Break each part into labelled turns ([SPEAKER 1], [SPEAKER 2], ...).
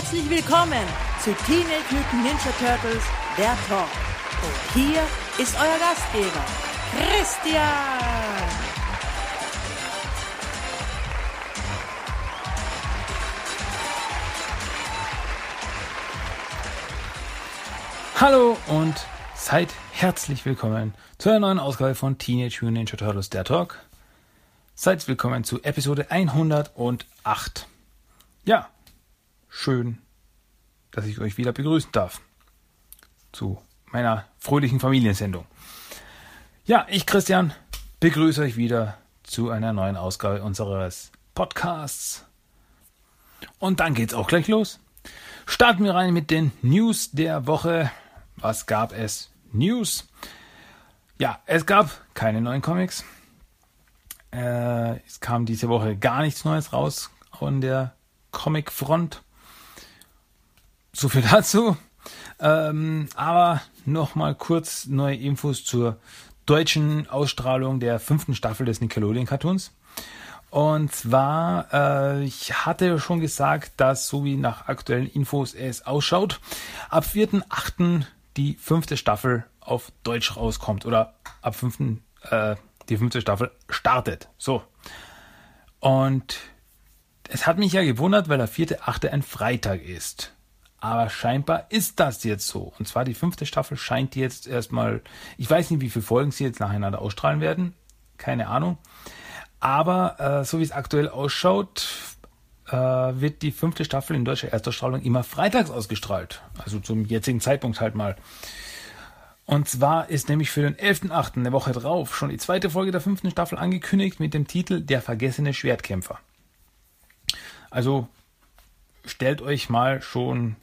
[SPEAKER 1] Herzlich willkommen zu Teenage Mutant Ninja Turtles, der Talk. Und hier ist euer Gastgeber, Christian.
[SPEAKER 2] Hallo und seid herzlich willkommen zu einer neuen Ausgabe von Teenage Mutant Ninja Turtles, der Talk. Seid willkommen zu Episode 108. Ja, schön, dass ich euch wieder begrüßen darf zu meiner fröhlichen Familiensendung. Ja, ich, Christian, begrüße euch wieder zu einer neuen Ausgabe unseres Podcasts. Und dann geht's auch gleich los. Starten wir rein mit den News der Woche. Was gab es? News. Ja, es gab keine neuen Comics. Äh, es kam diese Woche gar nichts Neues raus von der Comic-Front. So viel dazu. Ähm, aber nochmal kurz neue Infos zur deutschen Ausstrahlung der fünften Staffel des Nickelodeon-Cartoons. Und zwar, äh, ich hatte schon gesagt, dass so wie nach aktuellen Infos es ausschaut, ab 4.8. die fünfte Staffel auf Deutsch rauskommt oder ab 5. Äh, die fünfte Staffel startet. So. Und es hat mich ja gewundert, weil der 4.8. ein Freitag ist. Aber scheinbar ist das jetzt so. Und zwar die fünfte Staffel scheint jetzt erstmal, ich weiß nicht, wie viele Folgen sie jetzt nacheinander ausstrahlen werden. Keine Ahnung. Aber äh, so wie es aktuell ausschaut, äh, wird die fünfte Staffel in deutscher Erstausstrahlung immer freitags ausgestrahlt. Also zum jetzigen Zeitpunkt halt mal. Und zwar ist nämlich für den 11.8., eine Woche drauf, schon die zweite Folge der fünften Staffel angekündigt mit dem Titel Der vergessene Schwertkämpfer. Also stellt euch mal schon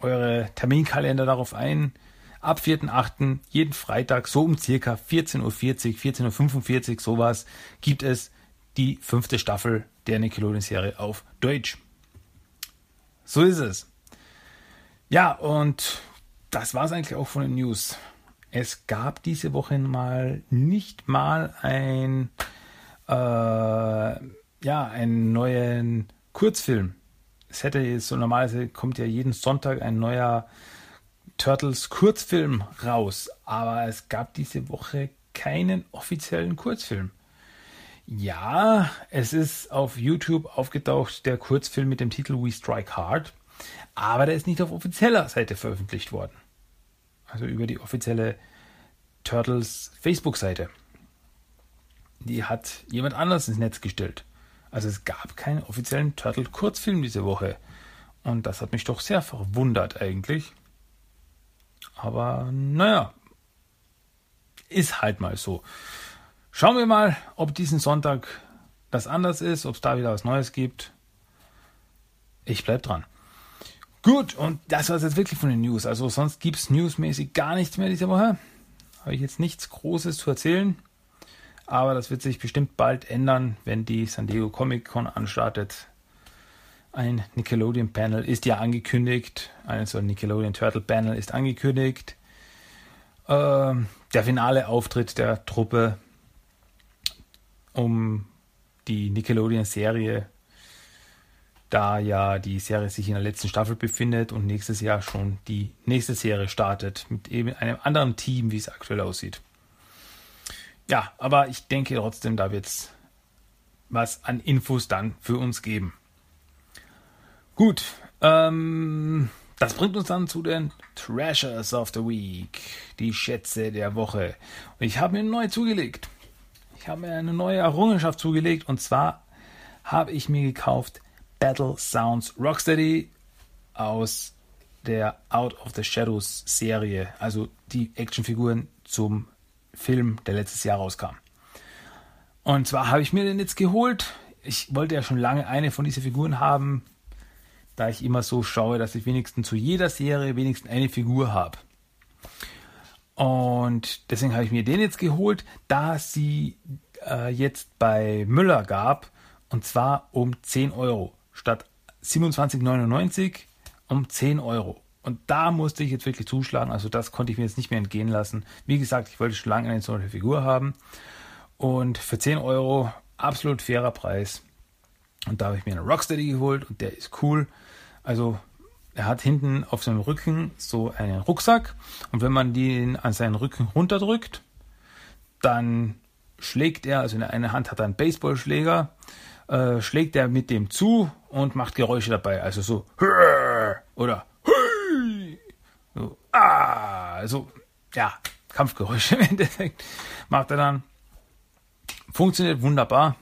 [SPEAKER 2] eure Terminkalender darauf ein. Ab 4.8. jeden Freitag, so um circa 14.40 Uhr, 14.45 Uhr, sowas, gibt es die fünfte Staffel der Nickelodeon-Serie auf Deutsch. So ist es. Ja, und das war es eigentlich auch von den News. Es gab diese Woche mal nicht mal ein, äh, ja, einen neuen Kurzfilm es hätte so normalerweise kommt ja jeden Sonntag ein neuer Turtles Kurzfilm raus, aber es gab diese Woche keinen offiziellen Kurzfilm. Ja, es ist auf YouTube aufgetaucht der Kurzfilm mit dem Titel We Strike Hard, aber der ist nicht auf offizieller Seite veröffentlicht worden. Also über die offizielle Turtles Facebook-Seite. Die hat jemand anders ins Netz gestellt. Also es gab keinen offiziellen Turtle-Kurzfilm diese Woche. Und das hat mich doch sehr verwundert eigentlich. Aber naja, ist halt mal so. Schauen wir mal, ob diesen Sonntag das anders ist, ob es da wieder was Neues gibt. Ich bleib dran. Gut, und das war es jetzt wirklich von den News. Also sonst gibt es newsmäßig gar nichts mehr diese Woche. Habe ich jetzt nichts Großes zu erzählen. Aber das wird sich bestimmt bald ändern, wenn die San Diego Comic Con anstartet. Ein Nickelodeon Panel ist ja angekündigt. Also ein Nickelodeon Turtle Panel ist angekündigt. Ähm, der finale Auftritt der Truppe um die Nickelodeon-Serie, da ja die Serie sich in der letzten Staffel befindet und nächstes Jahr schon die nächste Serie startet mit eben einem anderen Team, wie es aktuell aussieht. Ja, aber ich denke trotzdem, da wird es was an Infos dann für uns geben. Gut, ähm, das bringt uns dann zu den Treasures of the Week, die Schätze der Woche. Und ich habe mir neu zugelegt. Ich habe mir eine neue Errungenschaft zugelegt und zwar habe ich mir gekauft Battle Sounds Rocksteady aus der Out of the Shadows Serie, also die Actionfiguren zum Film, der letztes Jahr rauskam. Und zwar habe ich mir den jetzt geholt. Ich wollte ja schon lange eine von diesen Figuren haben, da ich immer so schaue, dass ich wenigstens zu jeder Serie wenigstens eine Figur habe. Und deswegen habe ich mir den jetzt geholt, da sie äh, jetzt bei Müller gab. Und zwar um 10 Euro. Statt 27,99 um 10 Euro. Und da musste ich jetzt wirklich zuschlagen. Also das konnte ich mir jetzt nicht mehr entgehen lassen. Wie gesagt, ich wollte schon lange eine solche Figur haben. Und für 10 Euro absolut fairer Preis. Und da habe ich mir einen Rocksteady geholt und der ist cool. Also er hat hinten auf seinem Rücken so einen Rucksack und wenn man den an seinen Rücken runterdrückt, dann schlägt er, also in der einen Hand hat er einen Baseballschläger, äh, schlägt er mit dem zu und macht Geräusche dabei, also so oder also ja, Kampfgeräusche im Endeffekt macht er dann. Funktioniert wunderbar.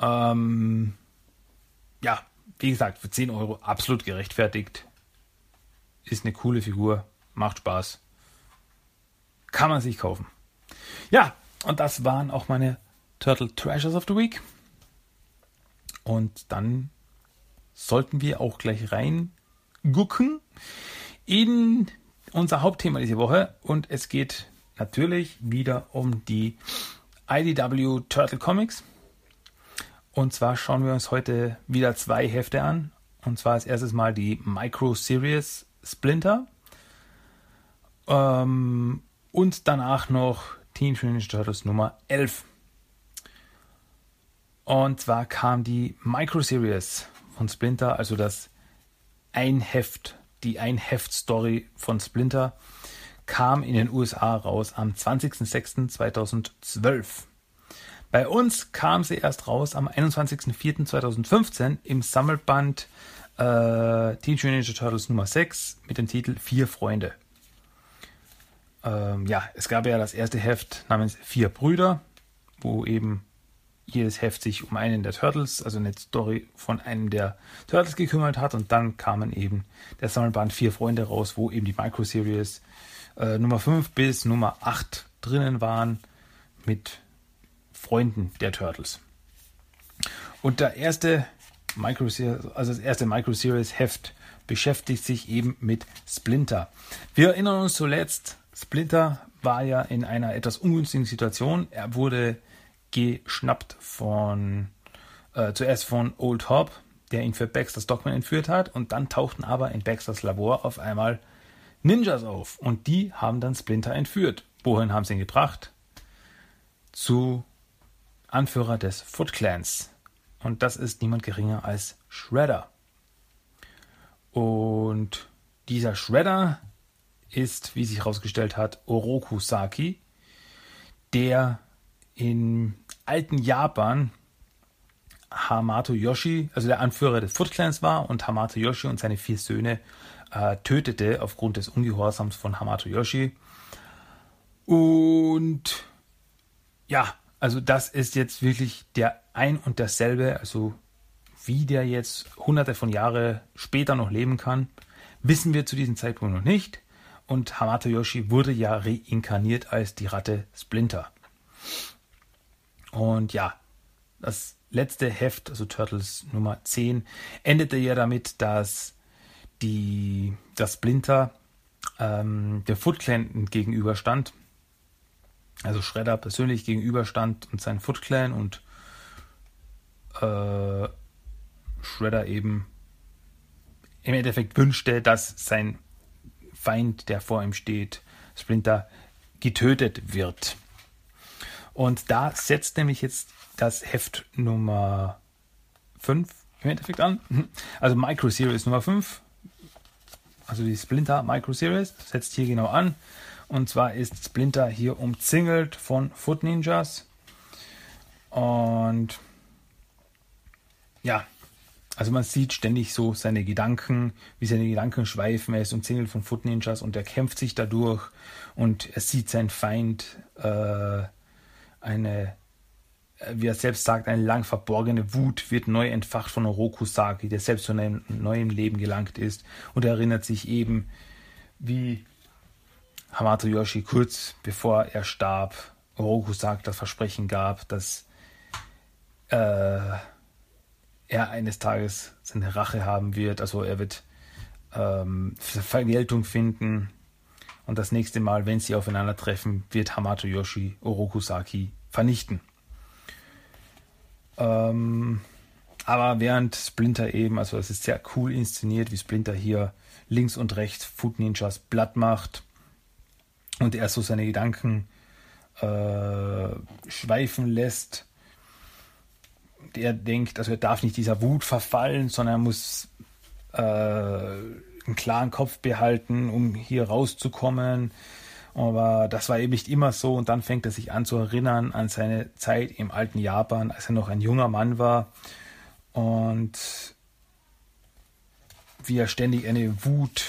[SPEAKER 2] Ähm, ja, wie gesagt, für 10 Euro absolut gerechtfertigt. Ist eine coole Figur, macht Spaß. Kann man sich kaufen. Ja, und das waren auch meine Turtle Treasures of the Week. Und dann sollten wir auch gleich rein gucken in unser Hauptthema diese Woche. Und es geht natürlich wieder um die IDW Turtle Comics. Und zwar schauen wir uns heute wieder zwei Hefte an. Und zwar als erstes mal die Micro Series Splinter. Ähm, und danach noch Teen Ninja Turtles Nummer 11. Und zwar kam die Micro Series von Splinter, also das Einheft, die Einheft-Story von Splinter, kam in den USA raus am 20.06.2012. Bei uns kam sie erst raus am 21.04.2015 im Sammelband äh, Teenage Ninja Turtles Nummer 6 mit dem Titel Vier Freunde. Ähm, ja, es gab ja das erste Heft namens Vier Brüder, wo eben jedes Heft sich um einen der Turtles, also eine Story von einem der Turtles gekümmert hat und dann kamen eben der Sammelband Vier Freunde raus, wo eben die Microseries äh, Nummer 5 bis Nummer 8 drinnen waren mit Freunden der Turtles. Und der erste Micro also das erste Micro Series Heft beschäftigt sich eben mit Splinter. Wir erinnern uns zuletzt, Splinter war ja in einer etwas ungünstigen Situation. Er wurde geschnappt von äh, zuerst von Old Hob, der ihn für Baxter Stockman entführt hat, und dann tauchten aber in Baxters Labor auf einmal Ninjas auf und die haben dann Splinter entführt. Wohin haben sie ihn gebracht? Zu Anführer des Foot Clans. Und das ist niemand geringer als Shredder. Und dieser Shredder ist, wie sich herausgestellt hat, Oroku Saki, der in alten Japan Hamato Yoshi, also der Anführer des Foot Clans war und Hamato Yoshi und seine vier Söhne äh, tötete aufgrund des Ungehorsams von Hamato Yoshi. Und ja, also das ist jetzt wirklich der ein und derselbe, also wie der jetzt hunderte von Jahren später noch leben kann, wissen wir zu diesem Zeitpunkt noch nicht. Und Hamato Yoshi wurde ja reinkarniert als die Ratte Splinter. Und ja, das letzte Heft, also Turtles Nummer 10, endete ja damit, dass die, das Splinter ähm, der Foot Clan gegenüberstand also Shredder persönlich gegenüberstand und sein Foot Clan und äh, Shredder eben im Endeffekt wünschte, dass sein Feind, der vor ihm steht, Splinter, getötet wird. Und da setzt nämlich jetzt das Heft Nummer 5 im Endeffekt an. Also Micro Series Nummer 5. Also die Splinter Micro Series setzt hier genau an. Und zwar ist Splinter hier umzingelt von Foot Ninjas. Und ja, also man sieht ständig so seine Gedanken, wie seine Gedanken schweifen. Er ist umzingelt von Foot Ninjas und er kämpft sich dadurch und er sieht seinen Feind äh, eine, wie er selbst sagt, eine lang verborgene Wut wird neu entfacht von Oroku Saki, der selbst zu einem neuen Leben gelangt ist und er erinnert sich eben, wie Hamato Yoshi kurz bevor er starb, Oroku sagt, das Versprechen gab, dass äh, er eines Tages seine Rache haben wird. Also er wird ähm, Vergeltung finden. Und das nächste Mal, wenn sie aufeinandertreffen, wird Hamato Yoshi Orokusaki vernichten. Ähm, aber während Splinter eben, also es ist sehr cool inszeniert, wie Splinter hier links und rechts Foot Ninjas platt macht und er so seine Gedanken äh, schweifen lässt. Er denkt, also er darf nicht dieser Wut verfallen, sondern er muss äh, einen klaren Kopf behalten, um hier rauszukommen. Aber das war eben nicht immer so. Und dann fängt er sich an zu erinnern an seine Zeit im alten Japan, als er noch ein junger Mann war. Und wie er ständig eine Wut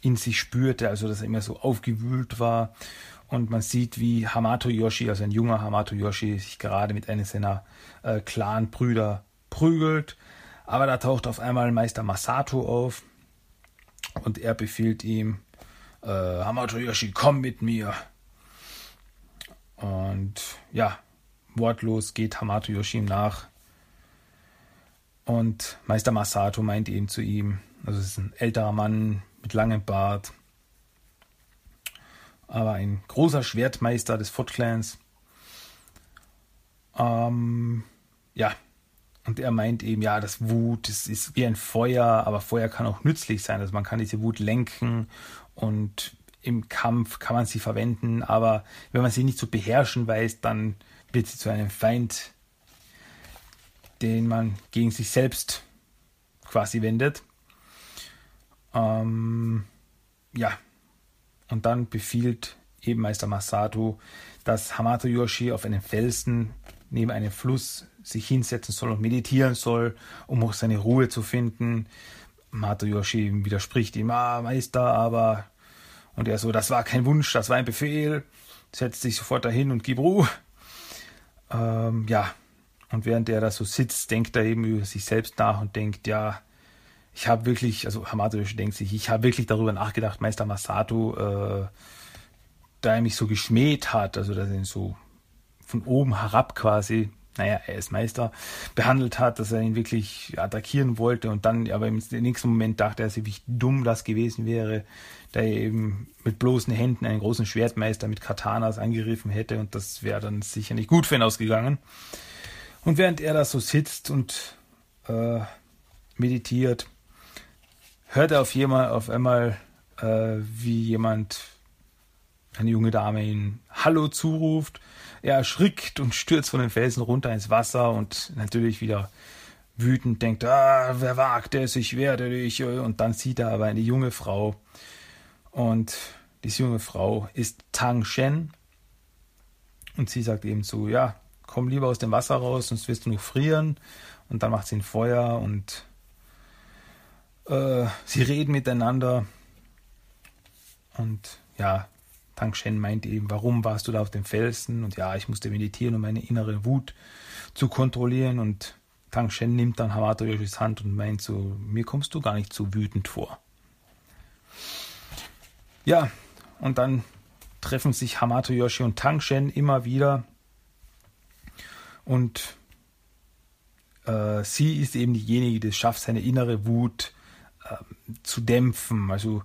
[SPEAKER 2] in sich spürte, also dass er immer so aufgewühlt war. Und man sieht, wie Hamato Yoshi, also ein junger Hamato Yoshi, sich gerade mit einem seiner äh, Clan-Brüder prügelt. Aber da taucht auf einmal Meister Masato auf und er befiehlt ihm, äh, Hamato Yoshi, komm mit mir. Und ja, wortlos geht Hamato Yoshi ihm nach. Und Meister Masato meint eben zu ihm, also es ist ein älterer Mann mit langem Bart, aber ein großer Schwertmeister des Foot Clans. Ähm, ja, und er meint eben, ja, das Wut, das ist wie ein Feuer, aber Feuer kann auch nützlich sein. Also man kann diese Wut lenken und im Kampf kann man sie verwenden, aber wenn man sie nicht zu beherrschen weiß, dann wird sie zu einem Feind, den man gegen sich selbst quasi wendet. Ähm, ja, und dann befiehlt eben Meister Masato, dass Hamato Yoshi auf einem Felsen neben einem Fluss sich hinsetzen soll und meditieren soll, um auch seine Ruhe zu finden. Hamato Yoshi widerspricht ihm, ah, Meister, aber. Und er so, das war kein Wunsch, das war ein Befehl. Setzt sich sofort dahin und gib Ruhe. Ähm, ja, und während er da so sitzt, denkt er eben über sich selbst nach und denkt, ja, ich habe wirklich, also Hamato denkt sich, ich habe wirklich darüber nachgedacht, Meister Masato, äh, da er mich so geschmäht hat, also dass er ihn so von oben herab quasi, naja, er ist Meister, behandelt hat, dass er ihn wirklich attackieren wollte und dann, aber im nächsten Moment dachte er sich, wie dumm das gewesen wäre, da er eben mit bloßen Händen einen großen Schwertmeister mit Katanas angegriffen hätte und das wäre dann sicher nicht gut für ihn ausgegangen. Und während er da so sitzt und äh, meditiert, hört er auf, jemand, auf einmal, äh, wie jemand, eine junge Dame, ihn Hallo zuruft. Er erschrickt und stürzt von den Felsen runter ins Wasser und natürlich wieder wütend denkt, ah, wer wagt es, ich werde dich. Und dann sieht er aber eine junge Frau. Und diese junge Frau ist Tang Shen. Und sie sagt eben so, ja, komm lieber aus dem Wasser raus, sonst wirst du noch frieren. Und dann macht sie ein Feuer und äh, sie reden miteinander. Und ja, Tang Shen meint eben, warum warst du da auf dem Felsen? Und ja, ich musste meditieren, um meine innere Wut zu kontrollieren. Und Tang Shen nimmt dann Hamato Yoshis Hand und meint so, mir kommst du gar nicht so wütend vor. Ja, und dann treffen sich Hamato Yoshi und Tang Shen immer wieder. Und äh, sie ist eben diejenige, die es schafft, seine innere Wut zu dämpfen. Also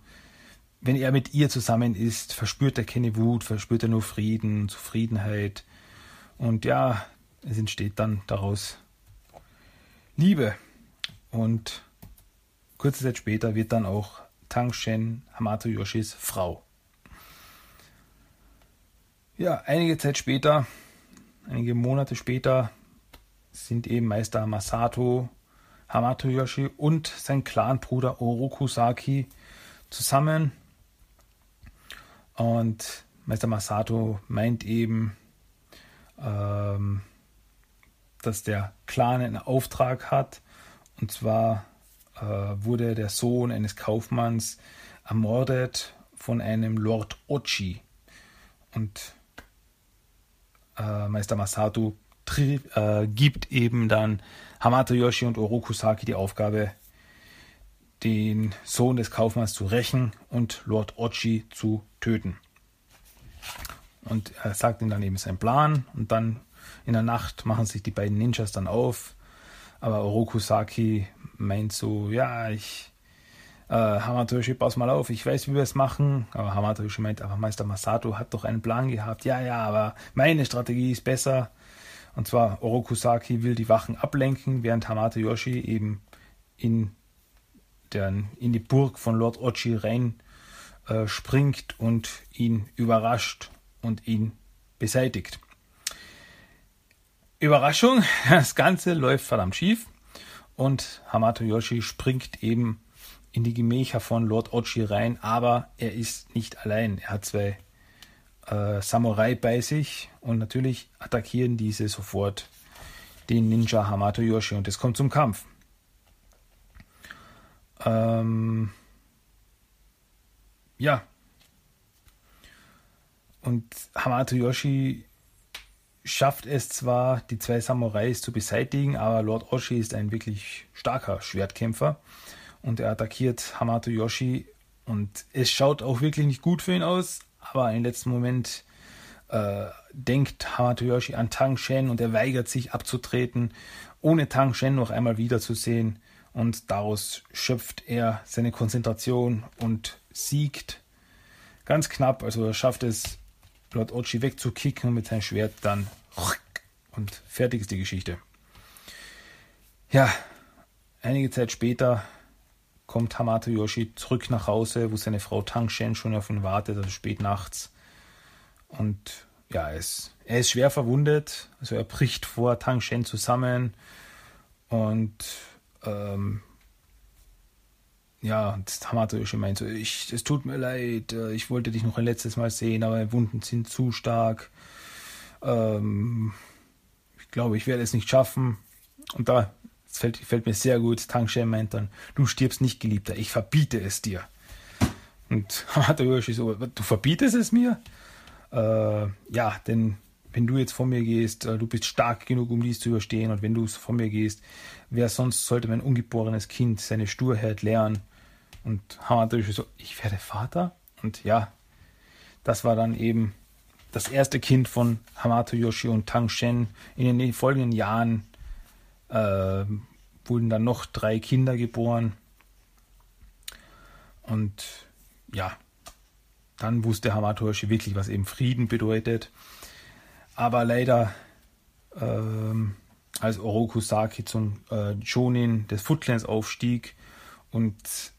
[SPEAKER 2] wenn er mit ihr zusammen ist, verspürt er keine Wut, verspürt er nur Frieden, Zufriedenheit. Und ja, es entsteht dann daraus Liebe. Und kurze Zeit später wird dann auch Tang Shen Hamato Yoshis Frau. Ja, einige Zeit später, einige Monate später, sind eben Meister Masato Hamato Yoshi und sein Clanbruder Orokusaki zusammen. Und Meister Masato meint eben, ähm, dass der Clan einen Auftrag hat. Und zwar äh, wurde der Sohn eines Kaufmanns ermordet von einem Lord Ochi. Und äh, Meister Masato äh, gibt eben dann Hamato Yoshi und Orokusaki die Aufgabe, den Sohn des Kaufmanns zu rächen und Lord Ochi zu töten. Und er sagt ihnen dann eben seinen Plan und dann in der Nacht machen sich die beiden Ninjas dann auf. Aber Orokusaki meint so, ja, ich, äh, Hamatoshi, pass mal auf, ich weiß, wie wir es machen. Aber Hamatoshi meint, aber Meister Masato hat doch einen Plan gehabt. Ja, ja, aber meine Strategie ist besser. Und zwar Orokusaki will die Wachen ablenken, während Hamato Yoshi eben in, der, in die Burg von Lord Ochi rein äh, springt und ihn überrascht und ihn beseitigt. Überraschung, das Ganze läuft verdammt schief und Hamato Yoshi springt eben in die Gemächer von Lord Ochi rein, aber er ist nicht allein. Er hat zwei äh, Samurai bei sich und natürlich attackieren diese sofort den Ninja Hamato Yoshi und es kommt zum Kampf. Ähm, ja. Und Hamato Yoshi schafft es zwar, die zwei Samurais zu beseitigen, aber Lord Oshi ist ein wirklich starker Schwertkämpfer. Und er attackiert Hamato Yoshi. Und es schaut auch wirklich nicht gut für ihn aus, aber im letzten Moment äh, denkt Hamato Yoshi an Tang Shen und er weigert sich abzutreten, ohne Tang Shen noch einmal wiederzusehen und daraus schöpft er seine Konzentration und siegt ganz knapp, also er schafft es Lord Ochi wegzukicken mit seinem Schwert dann und fertig ist die Geschichte. Ja, einige Zeit später kommt Hamato Yoshi zurück nach Hause, wo seine Frau Tang Shen schon auf ihn wartet, also spät nachts. Und ja, er ist, er ist schwer verwundet, also er bricht vor Tang Shen zusammen und ähm, ja, und Hamato Yoshi meint so, ich, es tut mir leid, äh, ich wollte dich noch ein letztes Mal sehen, aber Wunden sind zu stark. Ähm, ich glaube, ich werde es nicht schaffen. Und da fällt, fällt mir sehr gut, Tangshen meint dann, du stirbst nicht, Geliebter, ich verbiete es dir. Und Hamato Yoshi so, du verbietest es mir? Äh, ja, denn wenn du jetzt von mir gehst, äh, du bist stark genug, um dies zu überstehen, und wenn du von mir gehst, wer sonst sollte mein ungeborenes Kind seine Sturheit lernen? Und natürlich so, ich werde Vater? Und ja, das war dann eben das erste Kind von Hamato Yoshi und Tang Shen. In den folgenden Jahren äh, wurden dann noch drei Kinder geboren. Und ja, dann wusste Hamato Yoshi wirklich, was eben Frieden bedeutet. Aber leider, ähm, als Oroku Saki zum äh, Jonin des Footlands aufstieg und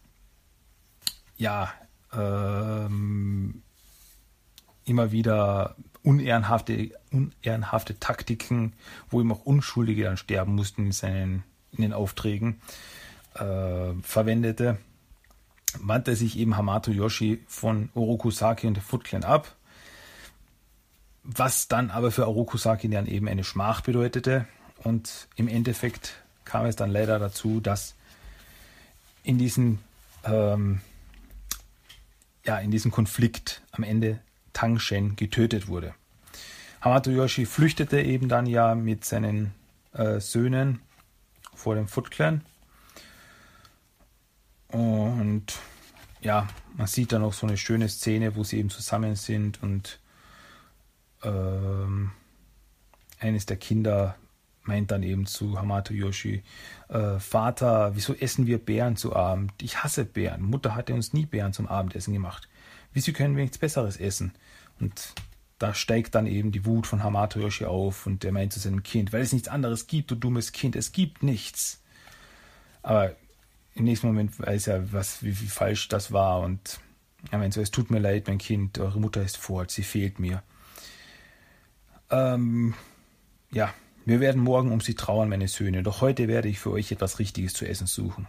[SPEAKER 2] ja, ähm, immer wieder unehrenhafte, unehrenhafte Taktiken, wo ihm auch Unschuldige dann sterben mussten in, seinen, in den Aufträgen, äh, verwendete, wandte sich eben Hamato Yoshi von Orokusaki und der Foot ab, was dann aber für Orokusaki dann eben eine Schmach bedeutete. Und im Endeffekt kam es dann leider dazu, dass in diesen ähm, ja, in diesem Konflikt am Ende Tang Shen getötet wurde. Hamato Yoshi flüchtete eben dann ja mit seinen äh, Söhnen vor dem Foot Clan. Und ja, man sieht dann auch so eine schöne Szene, wo sie eben zusammen sind und ähm, eines der Kinder meint dann eben zu Hamato Yoshi, äh, Vater, wieso essen wir Bären zu Abend? Ich hasse Bären. Mutter hatte uns nie Bären zum Abendessen gemacht. Wieso können wir nichts Besseres essen? Und da steigt dann eben die Wut von Hamato Yoshi auf und er meint zu seinem Kind, weil es nichts anderes gibt, du dummes Kind, es gibt nichts. Aber im nächsten Moment weiß er, was, wie, wie falsch das war und er meint so, es tut mir leid, mein Kind, eure Mutter ist fort, sie fehlt mir. Ähm, ja, wir werden morgen um sie trauern, meine Söhne, doch heute werde ich für euch etwas Richtiges zu essen suchen.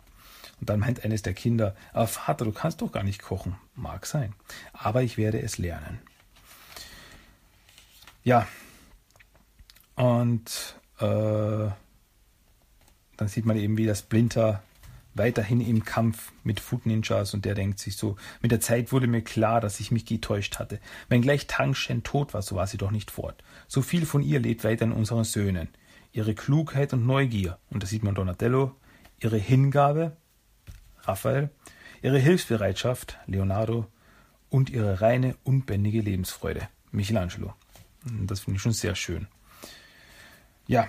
[SPEAKER 2] Und dann meint eines der Kinder, aber Vater, du kannst doch gar nicht kochen. Mag sein, aber ich werde es lernen. Ja, und äh, dann sieht man eben, wie das Splinter weiterhin im Kampf mit Foot Ninjas und der denkt sich so, mit der Zeit wurde mir klar, dass ich mich getäuscht hatte. Wenn gleich Tang Shen tot war, so war sie doch nicht fort. So viel von ihr lebt weiter in unseren Söhnen. Ihre Klugheit und Neugier, und da sieht man Donatello, ihre Hingabe, Raphael, ihre Hilfsbereitschaft, Leonardo, und ihre reine, unbändige Lebensfreude, Michelangelo. Das finde ich schon sehr schön. Ja,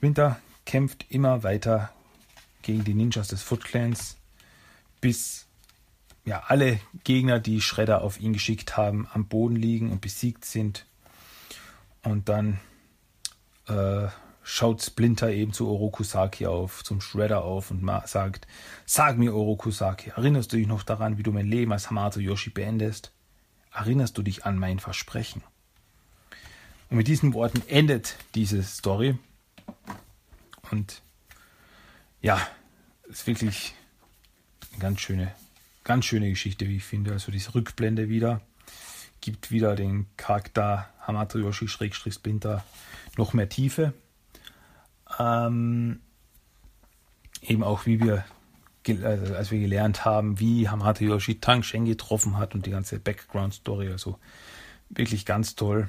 [SPEAKER 2] Winter kämpft immer weiter gegen die Ninjas des Foot Clans, bis ja, alle Gegner, die Shredder auf ihn geschickt haben, am Boden liegen und besiegt sind. Und dann äh, schaut Splinter eben zu Orokusaki auf, zum Shredder auf und sagt, sag mir Orokusaki, erinnerst du dich noch daran, wie du mein Leben als Hamato Yoshi beendest? Erinnerst du dich an mein Versprechen? Und mit diesen Worten endet diese Story. Und ja, ist wirklich eine ganz schöne, ganz schöne Geschichte, wie ich finde. Also diese Rückblende wieder gibt wieder den Charakter Hamato Yoshi Splinter noch mehr Tiefe. Ähm, eben auch wie wir also als wir gelernt haben, wie Hamato Yoshi Tang Shen getroffen hat und die ganze Background Story, also wirklich ganz toll.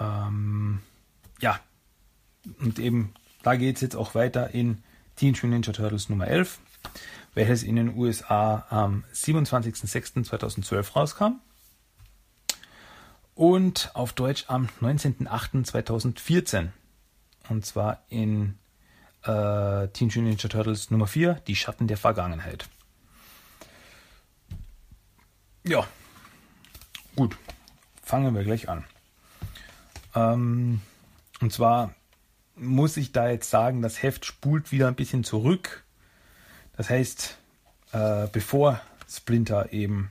[SPEAKER 2] Ähm, ja, und eben da geht es jetzt auch weiter in Teenage Mutant Ninja Turtles Nummer 11, welches in den USA am 27.06.2012 rauskam und auf Deutsch am 19.08.2014 und zwar in äh, Teenage Mutant Ninja Turtles Nummer 4, Die Schatten der Vergangenheit. Ja, gut, fangen wir gleich an. Ähm, und zwar muss ich da jetzt sagen, das Heft spult wieder ein bisschen zurück. Das heißt, äh, bevor Splinter eben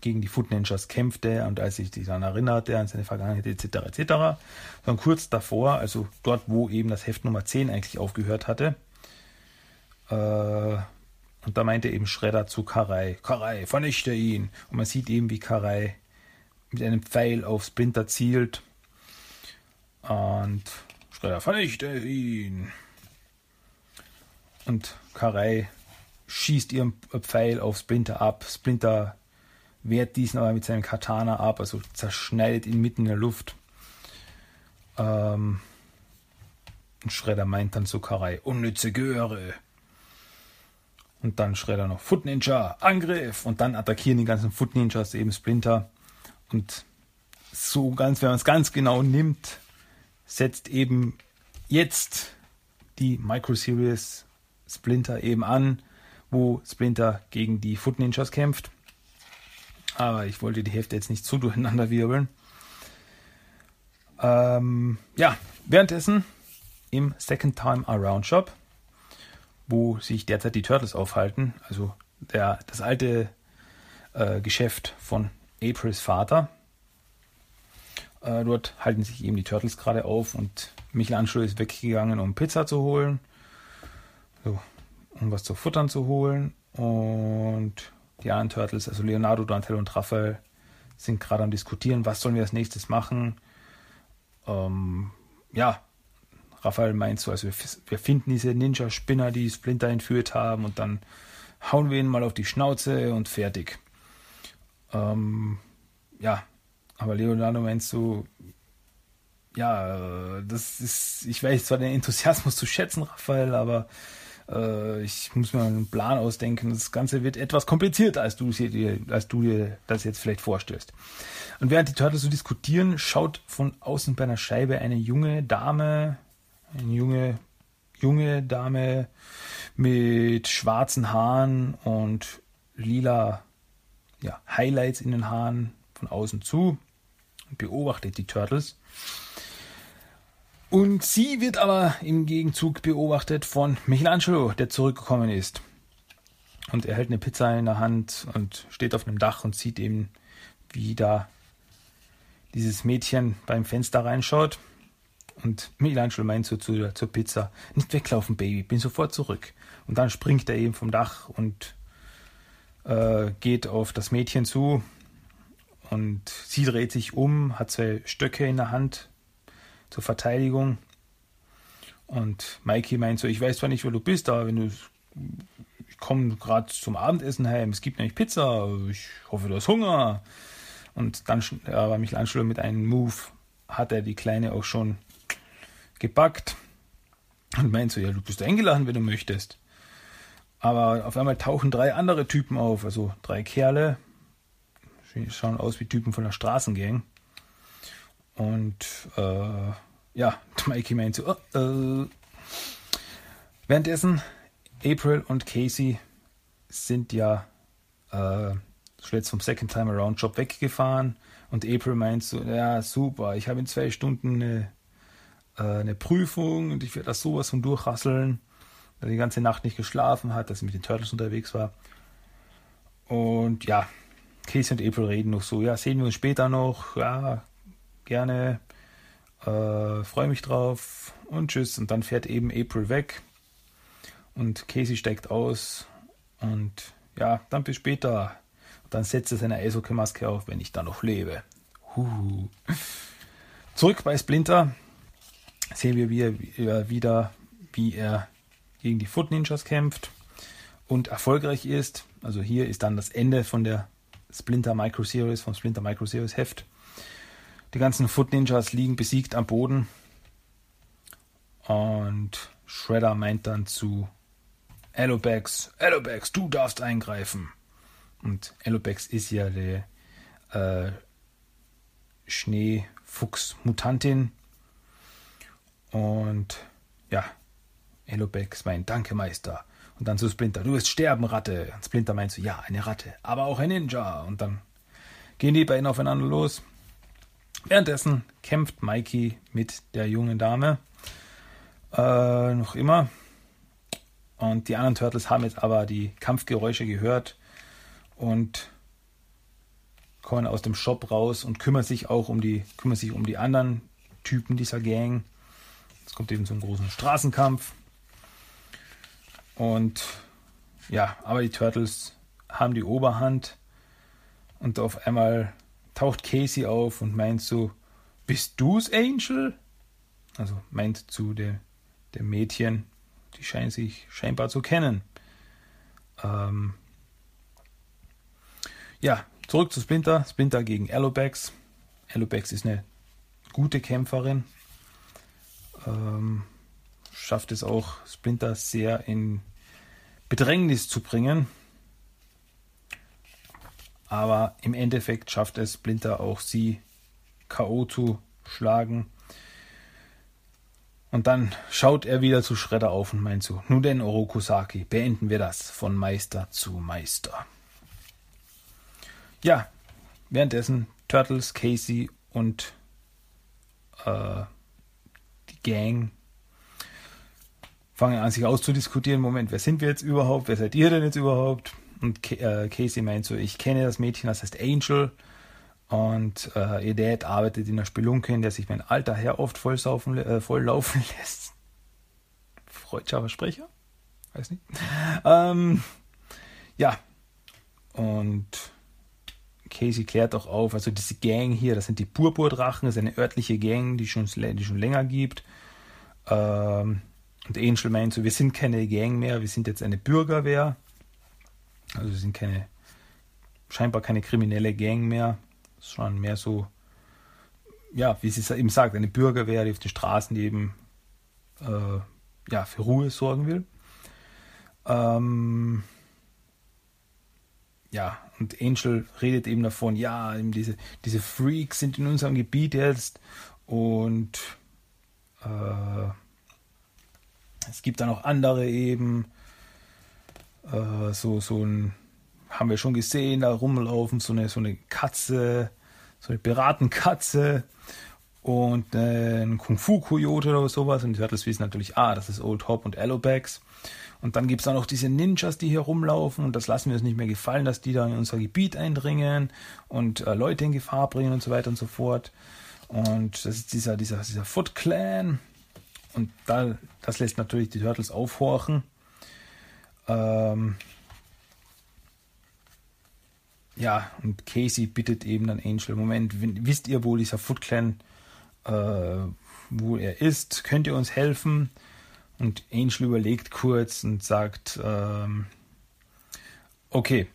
[SPEAKER 2] gegen die Foot Ninjas kämpfte und als sich daran erinnerte, an seine Vergangenheit etc. etc. Dann kurz davor, also dort, wo eben das Heft Nummer 10 eigentlich aufgehört hatte. Äh, und da meinte eben Schredder zu Karai, Karai, vernichte ihn. Und man sieht eben, wie Karai mit einem Pfeil auf Splinter zielt. Und Schredder, vernichte ihn. Und Karai schießt ihren Pfeil auf Splinter ab. Splinter wehrt diesen aber mit seinem Katana ab, also zerschneidet ihn mitten in der Luft. Ähm, und Schredder meint dann zu Karai, unnütze Göre. Und dann Schredder noch, Foot Ninja, Angriff! Und dann attackieren die ganzen Foot Ninjas eben Splinter. Und so ganz, wenn man es ganz genau nimmt, setzt eben jetzt die Micro Series Splinter eben an, wo Splinter gegen die Foot Ninjas kämpft. Aber ich wollte die Hälfte jetzt nicht zu durcheinander wirbeln. Ähm, ja, währenddessen im Second Time Around Shop, wo sich derzeit die Turtles aufhalten, also der, das alte äh, Geschäft von Aprils Vater. Äh, dort halten sich eben die Turtles gerade auf und Michelangelo ist weggegangen, um Pizza zu holen, so, um was zu futtern zu holen. Und die anderen Turtles, also Leonardo, Donatello und Raphael, sind gerade am diskutieren, was sollen wir als nächstes machen. Ähm, ja, Raphael meint so, also wir, wir finden diese Ninja-Spinner, die Splinter entführt haben und dann hauen wir ihn mal auf die Schnauze und fertig. Ähm, ja, aber Leonardo meint so, ja, das ist, ich weiß zwar den Enthusiasmus zu schätzen, Raphael, aber äh, ich muss mir einen Plan ausdenken. Das Ganze wird etwas komplizierter, als du, dir, als du dir das jetzt vielleicht vorstellst. Und während die Turtles so diskutieren, schaut von außen bei einer Scheibe eine junge Dame, eine junge, junge Dame mit schwarzen Haaren und lila ja, Highlights in den Haaren von außen zu beobachtet die Turtles. Und sie wird aber im Gegenzug beobachtet von Michelangelo, der zurückgekommen ist. Und er hält eine Pizza in der Hand und steht auf einem Dach und sieht eben, wie da dieses Mädchen beim Fenster reinschaut. Und Michelangelo meint so zu, zur Pizza, nicht weglaufen, Baby, bin sofort zurück. Und dann springt er eben vom Dach und äh, geht auf das Mädchen zu. Und sie dreht sich um, hat zwei Stöcke in der Hand, zur Verteidigung. Und Mikey meint so, ich weiß zwar nicht, wo du bist, aber wenn du, ich komme gerade zum Abendessen heim, es gibt nämlich Pizza, ich hoffe, du hast Hunger. Und dann, aber Michelangelo mit einem Move hat er die Kleine auch schon gepackt und meint so, ja, du bist eingeladen, wenn du möchtest. Aber auf einmal tauchen drei andere Typen auf, also drei Kerle, schauen aus wie Typen von der Straßengang. Und äh, ja, Mikey meint so, oh, äh. währenddessen April und Casey sind ja äh, jetzt vom Second Time Around Job weggefahren und April meint so, ja super, ich habe in zwei Stunden eine, äh, eine Prüfung und ich werde das sowas von durchrasseln, da die ganze Nacht nicht geschlafen hat, dass sie mit den Turtles unterwegs war. Und ja, Casey und April reden noch so, ja, sehen wir uns später noch, ja, gerne. Äh, Freue mich drauf und tschüss. Und dann fährt eben April weg. Und Casey steigt aus und ja, dann bis später. Und dann setzt er seine Eishockey-Maske auf, wenn ich da noch lebe. Huhu. Zurück bei Splinter sehen wir wieder, wie er gegen die Foot Ninjas kämpft und erfolgreich ist. Also hier ist dann das Ende von der Splinter Micro Series, vom Splinter Micro Series Heft. Die ganzen Foot Ninjas liegen besiegt am Boden. Und Shredder meint dann zu Allobax, Allobax, du darfst eingreifen. Und Allobax ist ja der äh, Schneefuchs-Mutantin. Und ja, Allobax meint, danke Meister. Und dann zu Splinter, du wirst sterben, Ratte. Und Splinter meint so, ja, eine Ratte, aber auch ein Ninja. Und dann gehen die beiden aufeinander los. Währenddessen kämpft Mikey mit der jungen Dame. Äh, noch immer. Und die anderen Turtles haben jetzt aber die Kampfgeräusche gehört und kommen aus dem Shop raus und kümmern sich auch um die, kümmern sich um die anderen Typen dieser Gang. Es kommt eben zum großen Straßenkampf. Und ja, aber die Turtles haben die Oberhand und auf einmal taucht Casey auf und meint so, bist du's, Angel? Also meint zu dem, dem Mädchen, die scheinen sich scheinbar zu kennen. Ähm ja, zurück zu Splinter. Splinter gegen Allobax. Allobax ist eine gute Kämpferin. Ähm schafft es auch, Splinter sehr in Bedrängnis zu bringen. Aber im Endeffekt schafft es Splinter auch, sie K.O. zu schlagen. Und dann schaut er wieder zu Schredder auf und meint so, nun denn, Orokusaki, beenden wir das von Meister zu Meister. Ja, währenddessen Turtles, Casey und äh, die Gang fangen an, sich auszudiskutieren. Moment, wer sind wir jetzt überhaupt? Wer seid ihr denn jetzt überhaupt? Und äh, Casey meint so, ich kenne das Mädchen, das heißt Angel. Und äh, ihr Dad arbeitet in einer Spelunke, in der sich mein alter Herr oft vollsaufen, äh, volllaufen lässt. Freudscher Sprecher? Weiß nicht. Ähm, ja. Und Casey klärt auch auf, also diese Gang hier, das sind die Purpurdrachen, das ist eine örtliche Gang, die schon, die schon länger gibt. Ähm, und Angel meint so, wir sind keine Gang mehr, wir sind jetzt eine Bürgerwehr. Also wir sind keine, scheinbar keine kriminelle Gang mehr schon mehr so, ja, wie sie es eben sagt, eine Bürgerwehr, die auf den Straßen eben äh, ja, für Ruhe sorgen will. Ähm, ja, und Angel redet eben davon, ja, eben diese, diese Freaks sind in unserem Gebiet jetzt und äh, es gibt dann auch andere eben, äh, so, so ein haben wir schon gesehen, da rumlaufen, so eine, so eine Katze, so eine Piratenkatze und äh, ein Kung-Fu-Coyote oder sowas. Und die Turtles wissen natürlich, ah, das ist Old Hop und Allobax. Und dann gibt es auch noch diese Ninjas, die hier rumlaufen und das lassen wir uns nicht mehr gefallen, dass die da in unser Gebiet eindringen und äh, Leute in Gefahr bringen und so weiter und so fort. Und das ist dieser, dieser, dieser Foot Clan. Und da, das lässt natürlich die Turtles aufhorchen. Ähm, ja, und Casey bittet eben dann Angel, Moment, wisst ihr, wo dieser Foot Clan, äh, wo er ist? Könnt ihr uns helfen? Und Angel überlegt kurz und sagt, ähm, okay,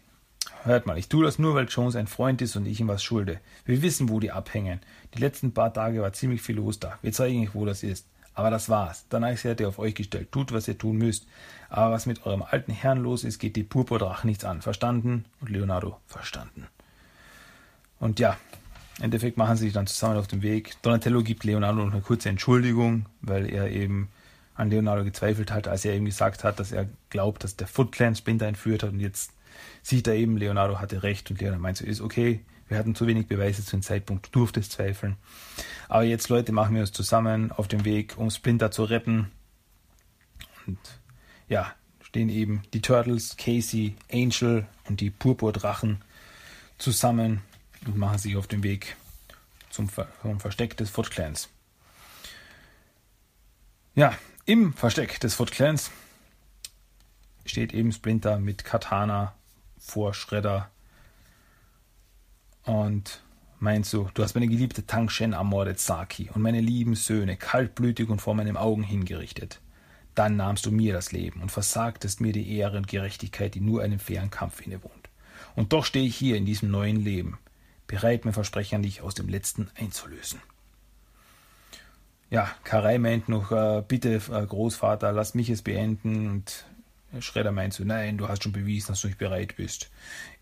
[SPEAKER 2] hört mal, ich tue das nur, weil Jones ein Freund ist und ich ihm was schulde. Wir wissen, wo die abhängen. Die letzten paar Tage war ziemlich viel los da. Wir zeigen euch, wo das ist. Aber das war's. Danach seid ihr auf euch gestellt. Tut, was ihr tun müsst. Aber was mit eurem alten Herrn los ist, geht die Purpurdrachen nichts an. Verstanden? Und Leonardo, verstanden. Und ja, im Endeffekt machen sie sich dann zusammen auf den Weg. Donatello gibt Leonardo noch eine kurze Entschuldigung, weil er eben an Leonardo gezweifelt hat, als er eben gesagt hat, dass er glaubt, dass der Foot Clan Splinter entführt hat. Und jetzt sieht er eben, Leonardo hatte recht und Leonardo meint so, ist okay, wir hatten zu wenig Beweise zu dem Zeitpunkt, du durftest zweifeln. Aber jetzt, Leute, machen wir uns zusammen auf dem Weg, um Splinter zu retten. Und ja, stehen eben die Turtles, Casey, Angel und die Purpurdrachen zusammen und machen sich auf den Weg zum, Ver zum Versteck des Foot Clans. Ja, im Versteck des Foot Clans steht eben Splinter mit Katana vor Shredder und meinst du, du hast meine geliebte Tang Shen ermordet, Saki, und meine lieben Söhne kaltblütig und vor meinen Augen hingerichtet. Dann nahmst du mir das Leben und versagtest mir die Ehre und Gerechtigkeit, die nur einem fairen Kampf innewohnt. Und doch stehe ich hier in diesem neuen Leben, bereit, mein Versprechen dich aus dem letzten einzulösen. Ja, Karei meint noch, äh, bitte, äh, Großvater, lass mich es beenden. Und Schredder meint so, nein, du hast schon bewiesen, dass du nicht bereit bist.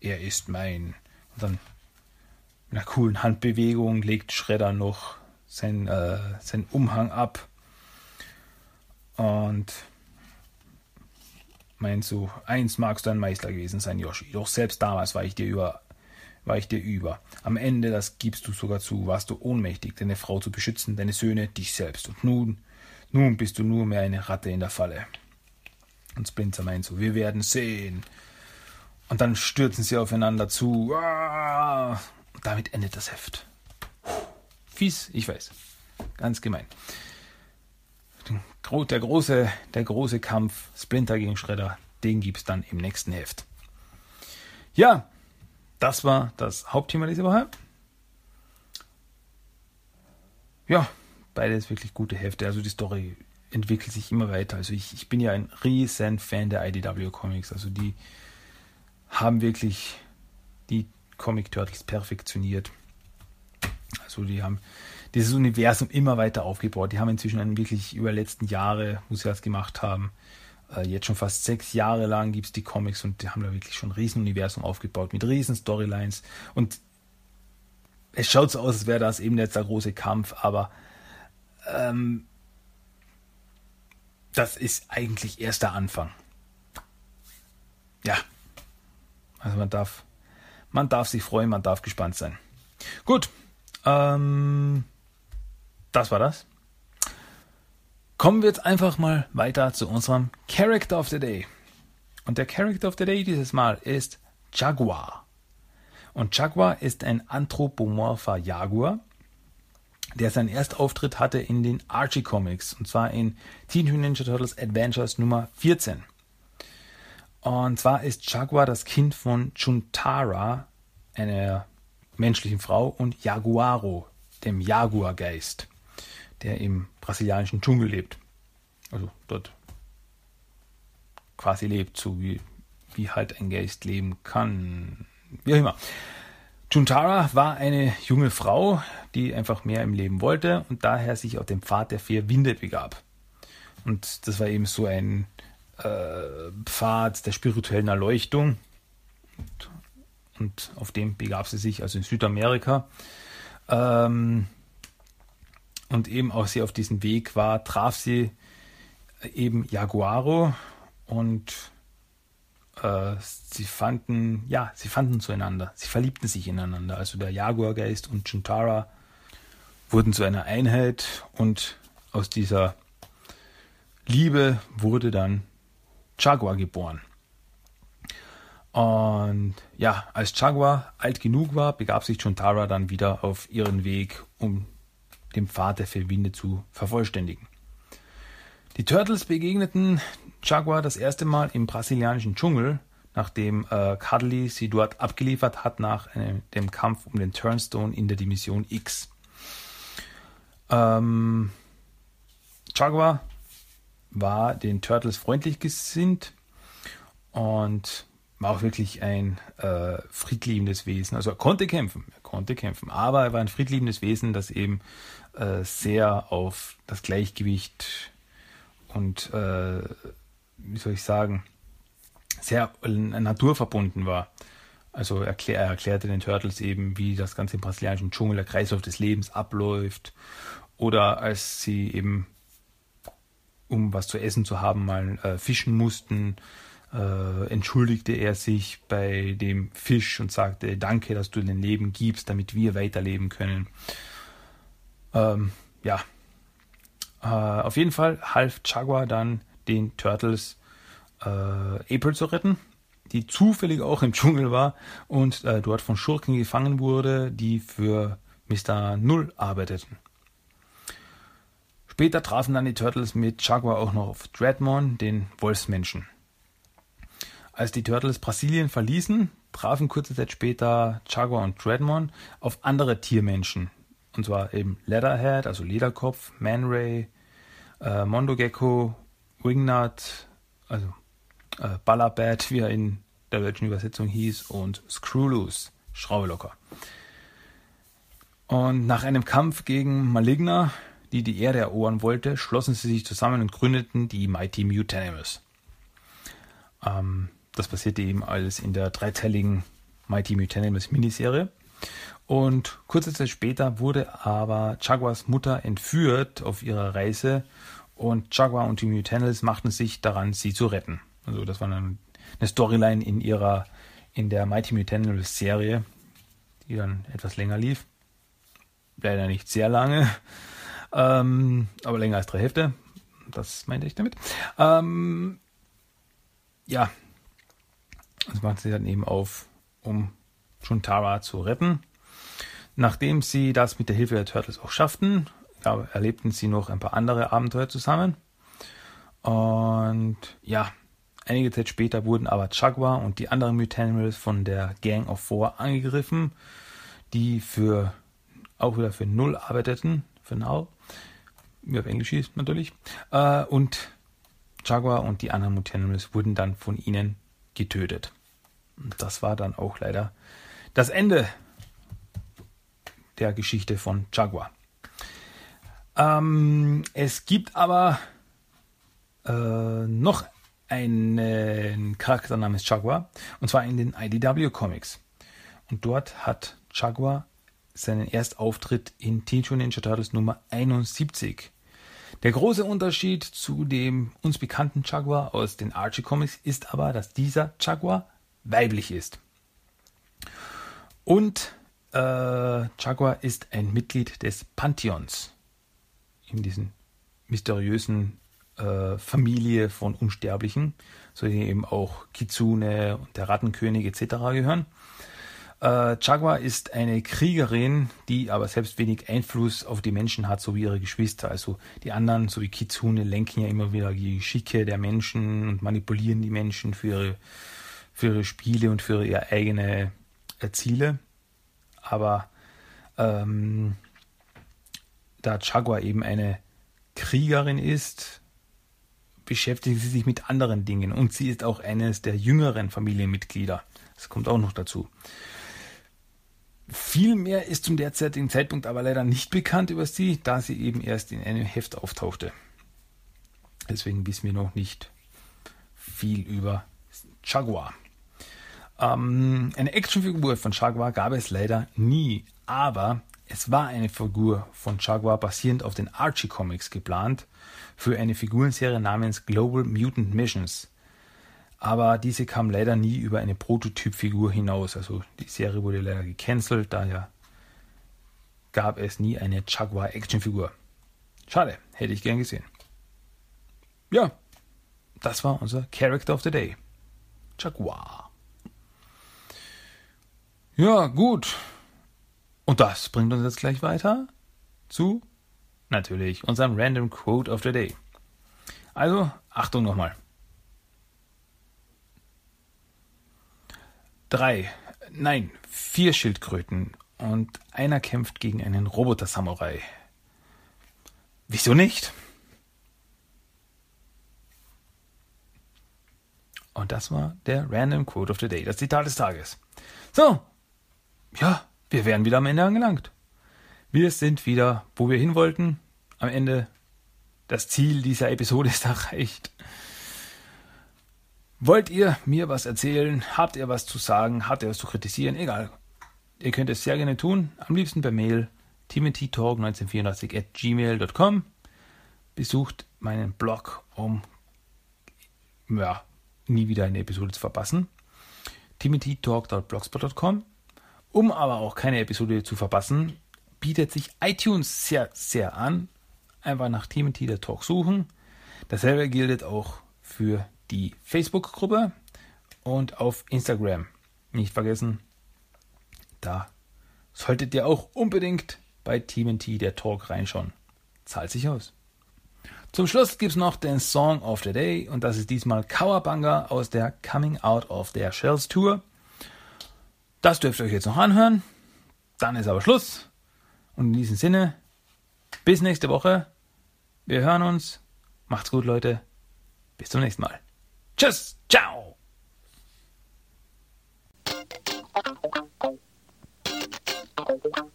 [SPEAKER 2] Er ist mein. Und dann einer coolen Handbewegung legt Schredder noch sein, äh, seinen Umhang ab und meint so, eins magst du ein Meister gewesen sein, Yoshi, doch selbst damals war ich dir über, war ich dir über. Am Ende, das gibst du sogar zu, warst du ohnmächtig, deine Frau zu beschützen, deine Söhne, dich selbst. Und nun, nun bist du nur mehr eine Ratte in der Falle. Und Splinter meint so, wir werden sehen. Und dann stürzen sie aufeinander zu. Damit endet das Heft. Fies, ich weiß. Ganz gemein. Der große, der große Kampf Splinter gegen Shredder, den gibt es dann im nächsten Heft. Ja, das war das Hauptthema dieser Woche. Ja, beides wirklich gute Hefte. Also die Story entwickelt sich immer weiter. Also ich, ich bin ja ein riesen Fan der IDW Comics. Also die haben wirklich die Comic Turtles perfektioniert. Also die haben dieses Universum immer weiter aufgebaut. Die haben inzwischen wirklich über die letzten Jahre, wo sie das gemacht haben, äh, jetzt schon fast sechs Jahre lang gibt es die Comics und die haben da wirklich schon ein Riesenuniversum aufgebaut mit riesen Storylines. Und es schaut so aus, als wäre das eben jetzt der große Kampf, aber ähm, das ist eigentlich erst der Anfang. Ja. Also man darf, man darf sich freuen, man darf gespannt sein. Gut. Ähm, das war das. Kommen wir jetzt einfach mal weiter zu unserem Character of the Day. Und der Character of the Day dieses Mal ist Jaguar. Und Jaguar ist ein anthropomorpher Jaguar, der seinen Erstauftritt hatte in den Archie Comics, und zwar in Teen Ninja Turtles Adventures Nummer 14. Und zwar ist Jaguar das Kind von Chuntara, einer menschlichen Frau, und Jaguaro, dem Jaguargeist, der im brasilianischen Dschungel lebt. Also dort quasi lebt, so wie, wie halt ein Geist leben kann. Wie auch immer. Juntara war eine junge Frau, die einfach mehr im Leben wollte und daher sich auf den Pfad der vier Winde begab. Und das war eben so ein Pfad der spirituellen Erleuchtung. Und, und, auf dem begab sie sich, also in Südamerika. Ähm, und eben auch sie auf diesem Weg war, traf sie eben Jaguaro und äh, sie fanden, ja, sie fanden zueinander, sie verliebten sich ineinander. Also der Jaguargeist und Chuntara wurden zu einer Einheit und aus dieser Liebe wurde dann Jaguar geboren. Und ja, als Jaguar alt genug war, begab sich Chuntara dann wieder auf ihren Weg, um den Pfad der Verwinde zu vervollständigen. Die Turtles begegneten Jaguar das erste Mal im brasilianischen Dschungel, nachdem äh, Cuddly sie dort abgeliefert hat nach äh, dem Kampf um den Turnstone in der Dimension X. Ähm, Jaguar war den Turtles freundlich gesinnt und war auch wirklich ein äh, friedliebendes Wesen. Also er konnte kämpfen, er konnte kämpfen, aber er war ein friedliebendes Wesen, das eben äh, sehr auf das Gleichgewicht und äh, wie soll ich sagen, sehr naturverbunden war. Also erklär, er erklärte den Turtles eben, wie das ganze im brasilianischen Dschungel, der Kreislauf des Lebens abläuft. Oder als sie eben, um was zu essen zu haben, mal äh, fischen mussten, äh, entschuldigte er sich bei dem Fisch und sagte, danke, dass du den Leben gibst, damit wir weiterleben können. Ähm, ja, äh, auf jeden Fall half Jaguar dann den Turtles äh, April zu retten, die zufällig auch im Dschungel war und äh, dort von Schurken gefangen wurde, die für Mr. Null arbeiteten. Später trafen dann die Turtles mit Jaguar auch noch auf Dreadmon, den Wolfsmenschen. Als die Turtles Brasilien verließen, trafen kurze Zeit später Jaguar und Dreadmon auf andere Tiermenschen. Und zwar eben Leatherhead, also Lederkopf, Man-Ray, äh, Mondo Gecko, Wingnut, also äh, Ballerbat, wie er in der deutschen Übersetzung hieß, und Screwloose, Schraube locker. Und nach einem Kampf gegen Maligna, die die Erde erobern wollte, schlossen sie sich zusammen und gründeten die Mighty Mutanimous. Ähm, das passierte eben alles in der dreiteiligen Mighty Mutanimous Miniserie. Und kurze Zeit später wurde aber Jaguars Mutter entführt auf ihrer Reise und Jaguar und die Mutanimals machten sich daran, sie zu retten. Also das war dann eine Storyline in ihrer, in der Mighty Mutanimals Serie, die dann etwas länger lief. Leider nicht sehr lange, ähm, aber länger als drei Hälfte. Das meinte ich damit. Ähm, ja, das macht sie dann eben auf, um Chuntara zu retten. Nachdem sie das mit der Hilfe der Turtles auch schafften, erlebten sie noch ein paar andere Abenteuer zusammen. Und ja, einige Zeit später wurden aber Jaguar und die anderen Mutanimals von der Gang of Four angegriffen, die für auch wieder für null arbeiteten, Null, wie auf Englisch hieß natürlich. Äh, und Jaguar und die anderen Mutanimals wurden dann von ihnen getötet. Und das war dann auch leider das Ende der Geschichte von Jaguar. Ähm, es gibt aber äh, noch einen Charakter namens Jaguar, und zwar in den IDW Comics. Und dort hat Jaguar seinen Erstauftritt in Teenage Ninja Turtles Nummer 71. Der große Unterschied zu dem uns bekannten Jaguar aus den Archie Comics ist aber, dass dieser Jaguar weiblich ist. Und äh, Jaguar ist ein Mitglied des Pantheons. In diesen mysteriösen äh, Familie von Unsterblichen, so die eben auch Kitsune und der Rattenkönig etc. gehören. Äh, Jaguar ist eine Kriegerin, die aber selbst wenig Einfluss auf die Menschen hat, so wie ihre Geschwister. Also die anderen, so wie Kitsune, lenken ja immer wieder die Schicke der Menschen und manipulieren die Menschen für ihre, für ihre Spiele und für ihre eigene äh, Ziele. Aber ähm, da Jaguar eben eine Kriegerin ist, beschäftigt sie sich mit anderen Dingen und sie ist auch eines der jüngeren Familienmitglieder. Das kommt auch noch dazu. Viel mehr ist zum derzeitigen Zeitpunkt aber leider nicht bekannt über sie, da sie eben erst in einem Heft auftauchte. Deswegen wissen wir noch nicht viel über Jaguar. Ähm, eine Actionfigur von Jaguar gab es leider nie, aber es war eine Figur von Jaguar basierend auf den Archie Comics geplant für eine Figurenserie namens Global Mutant Missions. Aber diese kam leider nie über eine Prototypfigur hinaus. Also die Serie wurde leider gecancelt, daher gab es nie eine Jaguar Actionfigur. Schade, hätte ich gern gesehen. Ja, das war unser Character of the Day. Jaguar. Ja, gut. Und das bringt uns jetzt gleich weiter zu natürlich unserem Random Quote of the Day. Also, Achtung nochmal. Drei, nein, vier Schildkröten und einer kämpft gegen einen Roboter-Samurai. Wieso nicht? Und das war der Random Quote of the Day, das Zitat des Tages. So, ja, wir wären wieder am Ende angelangt. Wir sind wieder, wo wir hin wollten. Am Ende das Ziel dieser Episode ist erreicht. Wollt ihr mir was erzählen? Habt ihr was zu sagen? Habt ihr was zu kritisieren? Egal. Ihr könnt es sehr gerne tun. Am liebsten per Mail timothytalk1984 at gmail.com. Besucht meinen Blog, um ja, nie wieder eine Episode zu verpassen. timothytalk.blogspot.com. Um aber auch keine Episode zu verpassen, bietet sich iTunes sehr, sehr an. Einfach nach Timothy der Talk suchen. Dasselbe gilt auch für die Facebook-Gruppe und auf Instagram. Nicht vergessen, da solltet ihr auch unbedingt bei Timothy der Talk reinschauen. Zahlt sich aus. Zum Schluss gibt's noch den Song of the Day und das ist diesmal Cowabunga aus der Coming Out of Their Shells Tour. Das dürft ihr euch jetzt noch anhören. Dann ist aber Schluss. Und in diesem Sinne, bis nächste Woche. Wir hören uns. Macht's gut, Leute. Bis zum nächsten Mal. Tschüss. Ciao.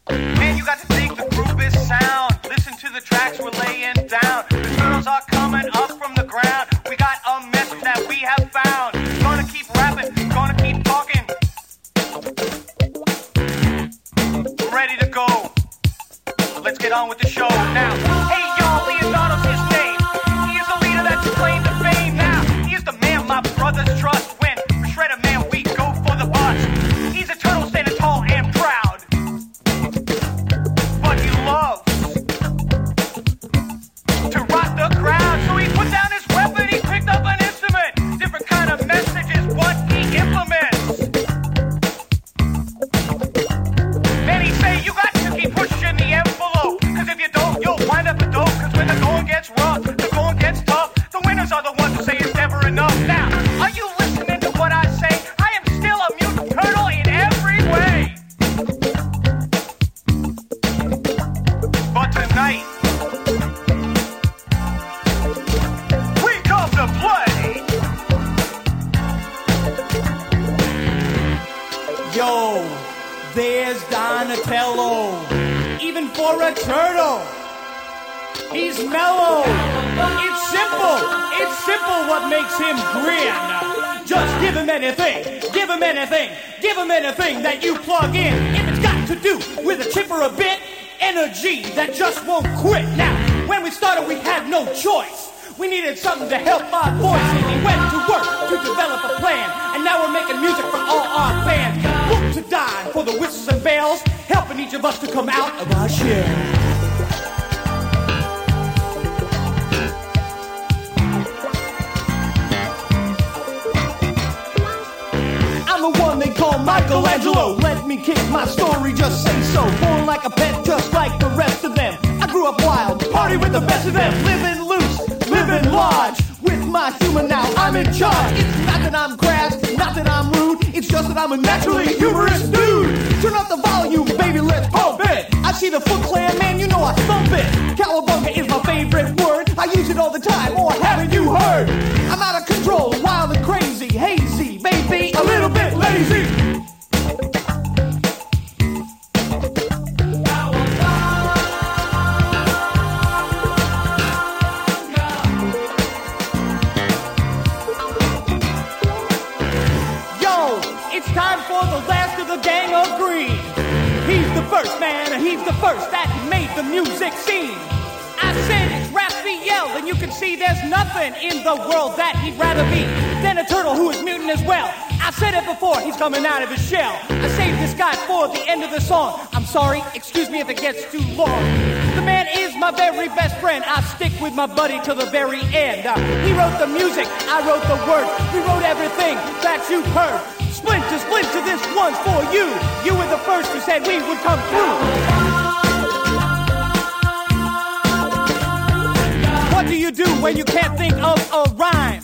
[SPEAKER 3] Man, you got to think the groove is sound. Listen to the tracks we're laying down. The turtles are coming up from the ground. We got a message that we have found. Gonna keep rapping, gonna keep talking. Ready to go. Let's get on with the show now. He's
[SPEAKER 4] mellow. It's simple. It's simple what makes him grin. Just give him anything. Give him anything. Give him anything that you plug in. If it's got to do with a chip or a bit, energy that just won't quit. Now, when we started, we had no choice. We needed something to help our voices. We went to work to develop a plan. And now we're making music for all our fans. Look to dine for the whistles and bells, helping each of us to come out of our shell. Michelangelo. Let me kick my story, just say so. Born like a pet, just like the rest of them. I grew up wild, party with the best of them. Living loose, living large. With my humor now, I'm in charge. It's not that I'm crass, not that I'm rude. It's just that I'm a naturally humorous dude. Turn up the volume, baby, let's pump it. I see the Foot Clan, man, you know I thump it. Cowabunga is my favorite word. I use it all the time, or haven't you heard? I'm out of control, wild and crazy, hazy, baby, a little bit lazy. Time for the last of the gang of green. He's the first man, and he's the first that made the music scene. I said it's Raphael, and you can see there's nothing in the world that he'd rather be than a turtle who is mutant as well. I said it before, he's coming out of his shell. I saved this guy for the end of the song. I'm sorry, excuse me if it gets too long. The man is my very best friend. I stick with my buddy till the very end. Uh, he wrote the music, I wrote the words. We wrote everything that you've heard. Splinter, splinter, this one's for you. You were the first who said we would come through. What do you do when you can't think of a rhyme?